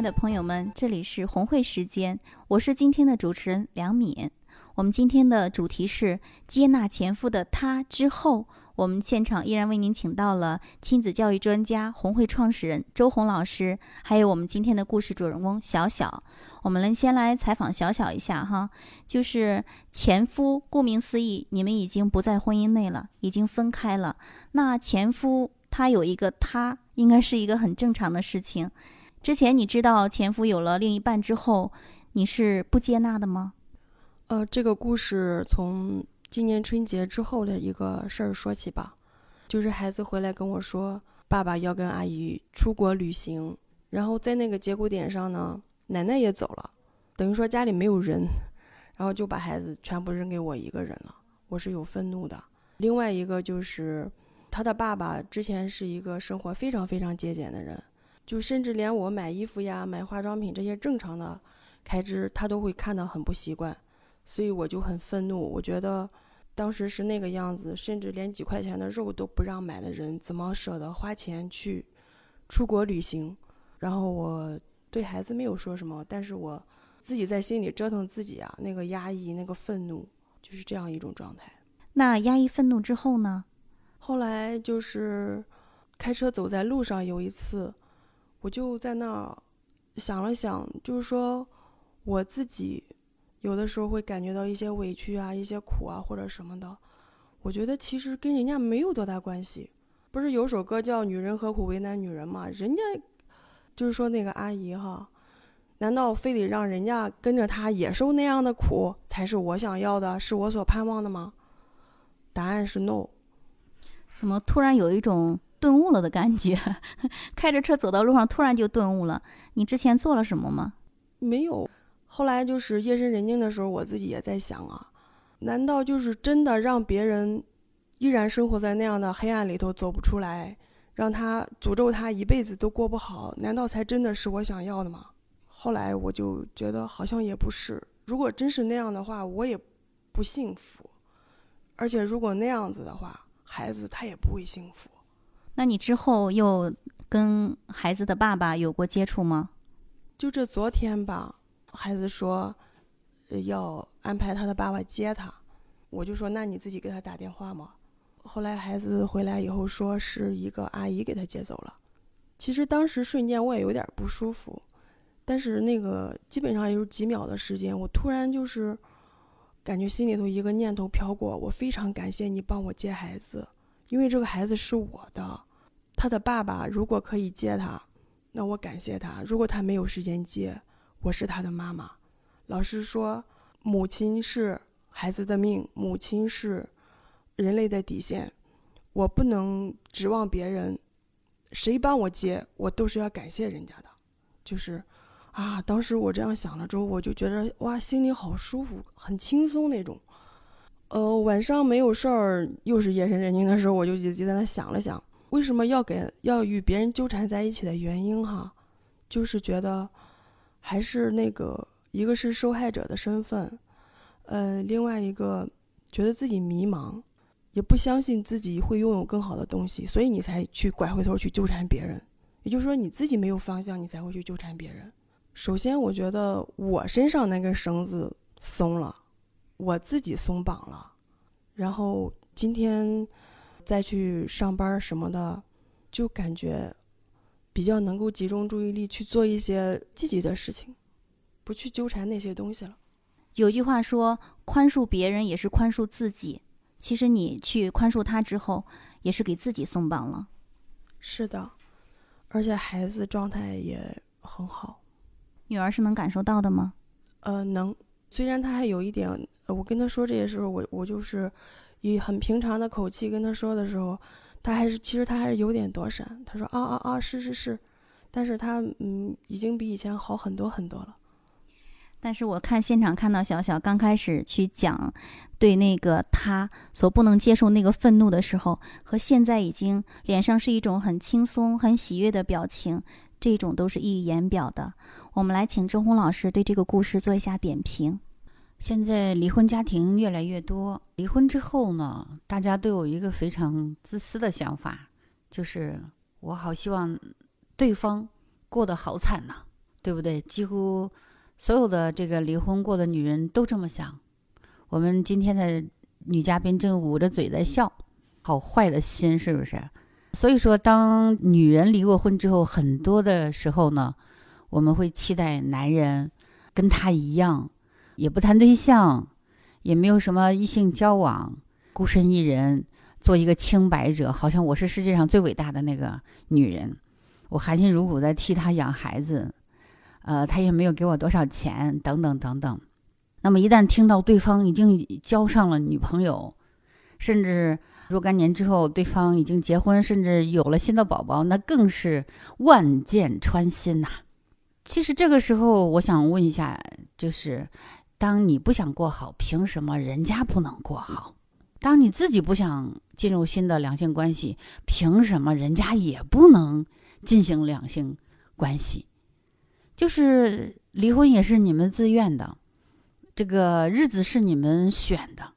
爱的朋友们，这里是红会时间，我是今天的主持人梁敏。我们今天的主题是接纳前夫的他之后。我们现场依然为您请到了亲子教育专家、红会创始人周红老师，还有我们今天的故事主人公小小。我们来先来采访小小一下哈，就是前夫，顾名思义，你们已经不在婚姻内了，已经分开了。那前夫他有一个他，应该是一个很正常的事情。之前你知道前夫有了另一半之后，你是不接纳的吗？呃，这个故事从。今年春节之后的一个事儿说起吧，就是孩子回来跟我说，爸爸要跟阿姨出国旅行，然后在那个节骨点上呢，奶奶也走了，等于说家里没有人，然后就把孩子全部扔给我一个人了，我是有愤怒的。另外一个就是他的爸爸之前是一个生活非常非常节俭的人，就甚至连我买衣服呀、买化妆品这些正常的开支，他都会看得很不习惯。所以我就很愤怒，我觉得当时是那个样子，甚至连几块钱的肉都不让买的人，怎么舍得花钱去出国旅行？然后我对孩子没有说什么，但是我自己在心里折腾自己啊，那个压抑，那个愤怒，就是这样一种状态。那压抑愤怒之后呢？后来就是开车走在路上，有一次我就在那儿想了想，就是说我自己。有的时候会感觉到一些委屈啊，一些苦啊，或者什么的。我觉得其实跟人家没有多大关系。不是有首歌叫《女人何苦为难女人》吗？人家就是说那个阿姨哈，难道非得让人家跟着她也受那样的苦，才是我想要的，是我所盼望的吗？答案是 no。怎么突然有一种顿悟了的感觉？开着车走到路上，突然就顿悟了。你之前做了什么吗？没有。后来就是夜深人静的时候，我自己也在想啊，难道就是真的让别人依然生活在那样的黑暗里头走不出来，让他诅咒他一辈子都过不好？难道才真的是我想要的吗？后来我就觉得好像也不是。如果真是那样的话，我也不幸福。而且如果那样子的话，孩子他也不会幸福。那你之后又跟孩子的爸爸有过接触吗？就这昨天吧。孩子说，要安排他的爸爸接他，我就说那你自己给他打电话嘛。后来孩子回来以后说是一个阿姨给他接走了。其实当时瞬间我也有点不舒服，但是那个基本上有几秒的时间，我突然就是感觉心里头一个念头飘过，我非常感谢你帮我接孩子，因为这个孩子是我的，他的爸爸如果可以接他，那我感谢他；如果他没有时间接。我是他的妈妈，老师说，母亲是孩子的命，母亲是人类的底线，我不能指望别人，谁帮我接，我都是要感谢人家的，就是，啊，当时我这样想了之后，我就觉得哇，心里好舒服，很轻松那种。呃，晚上没有事儿，又是夜深人静的时候，我就就在那想了想，为什么要给要与别人纠缠在一起的原因哈，就是觉得。还是那个，一个是受害者的身份，呃，另外一个觉得自己迷茫，也不相信自己会拥有更好的东西，所以你才去拐回头去纠缠别人。也就是说，你自己没有方向，你才会去纠缠别人。首先，我觉得我身上那根绳子松了，我自己松绑了，然后今天再去上班什么的，就感觉。比较能够集中注意力去做一些积极的事情，不去纠缠那些东西了。有句话说：“宽恕别人也是宽恕自己。”其实你去宽恕他之后，也是给自己松绑了。是的，而且孩子状态也很好。女儿是能感受到的吗？呃，能。虽然他还有一点，我跟他说这些时候，我我就是以很平常的口气跟他说的时候。他还是，其实他还是有点躲闪。他说：“啊啊啊，是是是。”但是他嗯已经比以前好很多很多了。但是我看现场看到小小刚开始去讲对那个他所不能接受那个愤怒的时候，和现在已经脸上是一种很轻松、很喜悦的表情，这种都是溢于言表的。我们来请郑红老师对这个故事做一下点评。现在离婚家庭越来越多，离婚之后呢，大家都有一个非常自私的想法，就是我好希望对方过得好惨呐，对不对？几乎。所有的这个离婚过的女人都这么想。我们今天的女嘉宾正捂着嘴在笑，好坏的心是不是？所以说，当女人离过婚之后，很多的时候呢，我们会期待男人跟他一样，也不谈对象，也没有什么异性交往，孤身一人做一个清白者，好像我是世界上最伟大的那个女人，我含辛茹苦在替他养孩子。呃，他也没有给我多少钱，等等等等。那么一旦听到对方已经交上了女朋友，甚至若干年之后对方已经结婚，甚至有了新的宝宝，那更是万箭穿心呐。其实这个时候，我想问一下，就是当你不想过好，凭什么人家不能过好？当你自己不想进入新的两性关系，凭什么人家也不能进行两性关系？就是离婚也是你们自愿的，这个日子是你们选的，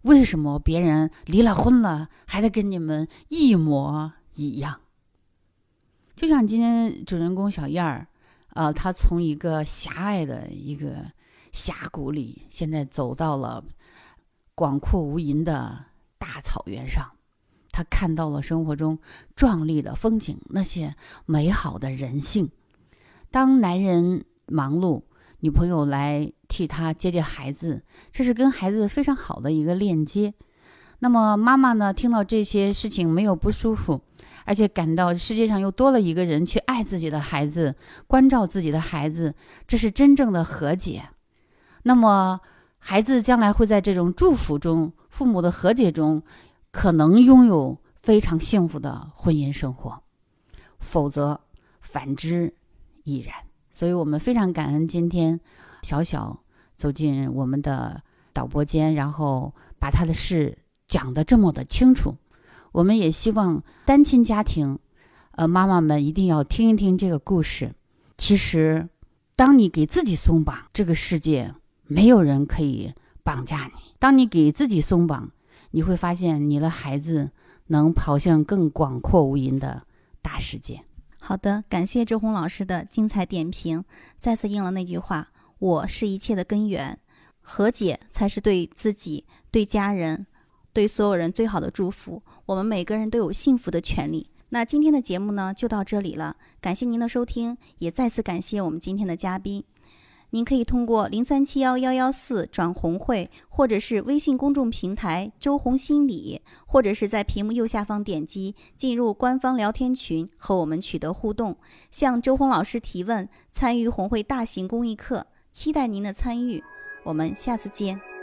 为什么别人离了婚了还得跟你们一模一样？就像今天主人公小燕儿，呃，他从一个狭隘的一个峡谷里，现在走到了广阔无垠的大草原上，他看到了生活中壮丽的风景，那些美好的人性。当男人忙碌，女朋友来替他接接孩子，这是跟孩子非常好的一个链接。那么妈妈呢，听到这些事情没有不舒服，而且感到世界上又多了一个人去爱自己的孩子，关照自己的孩子，这是真正的和解。那么孩子将来会在这种祝福中、父母的和解中，可能拥有非常幸福的婚姻生活。否则，反之。亦然，所以我们非常感恩今天小小走进我们的导播间，然后把他的事讲得这么的清楚。我们也希望单亲家庭，呃，妈妈们一定要听一听这个故事。其实，当你给自己松绑，这个世界没有人可以绑架你；当你给自己松绑，你会发现你的孩子能跑向更广阔无垠的大世界。好的，感谢周红老师的精彩点评，再次应了那句话：“我是一切的根源，和解才是对自己、对家人、对所有人最好的祝福。我们每个人都有幸福的权利。”那今天的节目呢，就到这里了，感谢您的收听，也再次感谢我们今天的嘉宾。您可以通过零三七幺幺幺四转红会，或者是微信公众平台“周红心理”，或者是在屏幕右下方点击进入官方聊天群和我们取得互动，向周红老师提问，参与红会大型公益课，期待您的参与。我们下次见。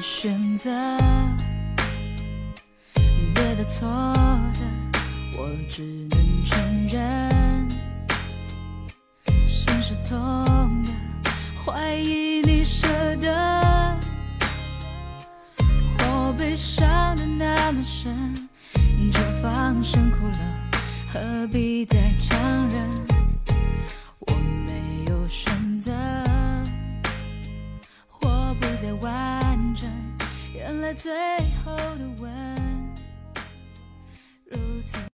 选择对的错的，我只能承认。心是痛的，怀疑你舍得。我被伤的那么深，就放声哭了，何必再强忍？最后的吻。